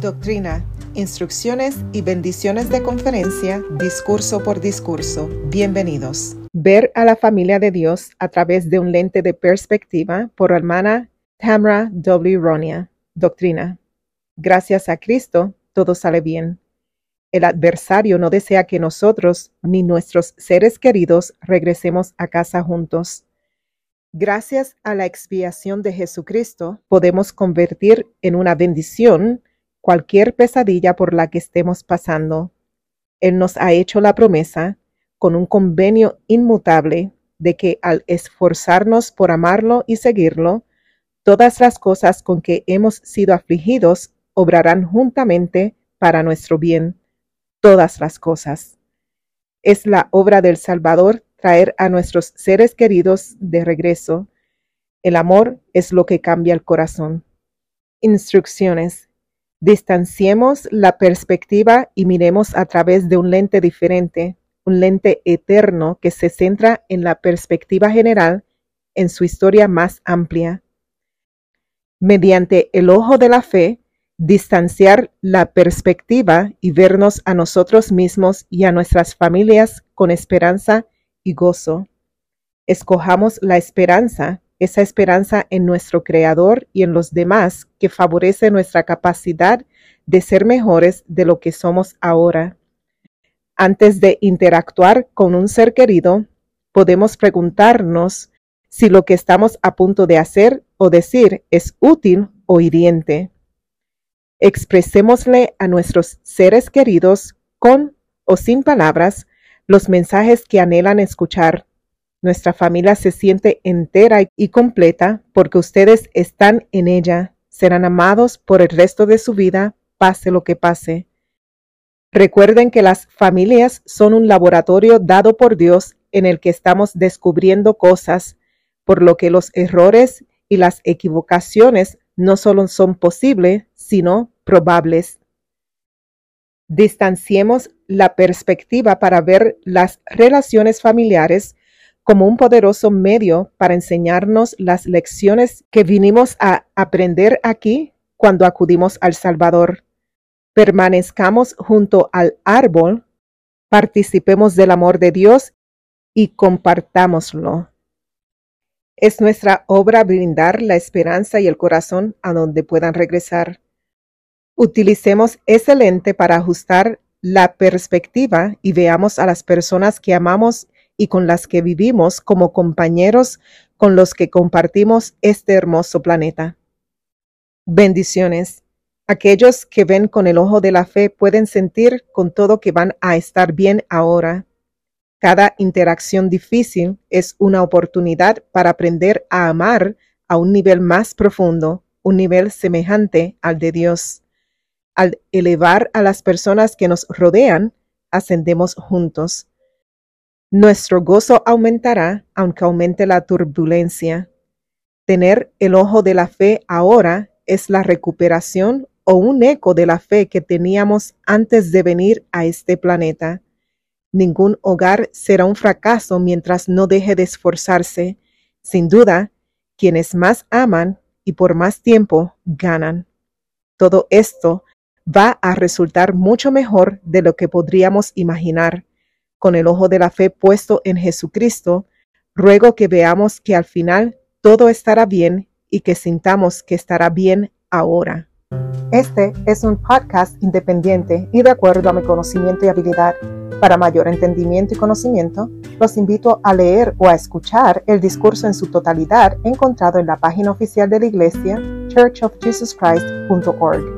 Doctrina, instrucciones y bendiciones de conferencia, discurso por discurso. Bienvenidos. Ver a la familia de Dios a través de un lente de perspectiva por hermana Tamra W. Ronia. Doctrina. Gracias a Cristo, todo sale bien. El adversario no desea que nosotros ni nuestros seres queridos regresemos a casa juntos. Gracias a la expiación de Jesucristo, podemos convertir en una bendición cualquier pesadilla por la que estemos pasando. Él nos ha hecho la promesa, con un convenio inmutable, de que al esforzarnos por amarlo y seguirlo, todas las cosas con que hemos sido afligidos obrarán juntamente para nuestro bien. Todas las cosas. Es la obra del Salvador traer a nuestros seres queridos de regreso. El amor es lo que cambia el corazón. Instrucciones. Distanciemos la perspectiva y miremos a través de un lente diferente, un lente eterno que se centra en la perspectiva general, en su historia más amplia. Mediante el ojo de la fe, distanciar la perspectiva y vernos a nosotros mismos y a nuestras familias con esperanza y gozo. Escojamos la esperanza esa esperanza en nuestro Creador y en los demás que favorece nuestra capacidad de ser mejores de lo que somos ahora. Antes de interactuar con un ser querido, podemos preguntarnos si lo que estamos a punto de hacer o decir es útil o hiriente. Expresémosle a nuestros seres queridos con o sin palabras los mensajes que anhelan escuchar nuestra familia se siente entera y completa porque ustedes están en ella. Serán amados por el resto de su vida, pase lo que pase. Recuerden que las familias son un laboratorio dado por Dios en el que estamos descubriendo cosas, por lo que los errores y las equivocaciones no solo son posibles, sino probables. Distanciemos la perspectiva para ver las relaciones familiares como un poderoso medio para enseñarnos las lecciones que vinimos a aprender aquí cuando acudimos al Salvador. Permanezcamos junto al árbol, participemos del amor de Dios y compartámoslo. Es nuestra obra brindar la esperanza y el corazón a donde puedan regresar. Utilicemos ese lente para ajustar la perspectiva y veamos a las personas que amamos y con las que vivimos como compañeros con los que compartimos este hermoso planeta. Bendiciones. Aquellos que ven con el ojo de la fe pueden sentir con todo que van a estar bien ahora. Cada interacción difícil es una oportunidad para aprender a amar a un nivel más profundo, un nivel semejante al de Dios. Al elevar a las personas que nos rodean, ascendemos juntos. Nuestro gozo aumentará aunque aumente la turbulencia. Tener el ojo de la fe ahora es la recuperación o un eco de la fe que teníamos antes de venir a este planeta. Ningún hogar será un fracaso mientras no deje de esforzarse. Sin duda, quienes más aman y por más tiempo ganan. Todo esto va a resultar mucho mejor de lo que podríamos imaginar con el ojo de la fe puesto en Jesucristo, ruego que veamos que al final todo estará bien y que sintamos que estará bien ahora. Este es un podcast independiente y de acuerdo a mi conocimiento y habilidad. Para mayor entendimiento y conocimiento, los invito a leer o a escuchar el discurso en su totalidad encontrado en la página oficial de la iglesia churchofjesuschrist.org.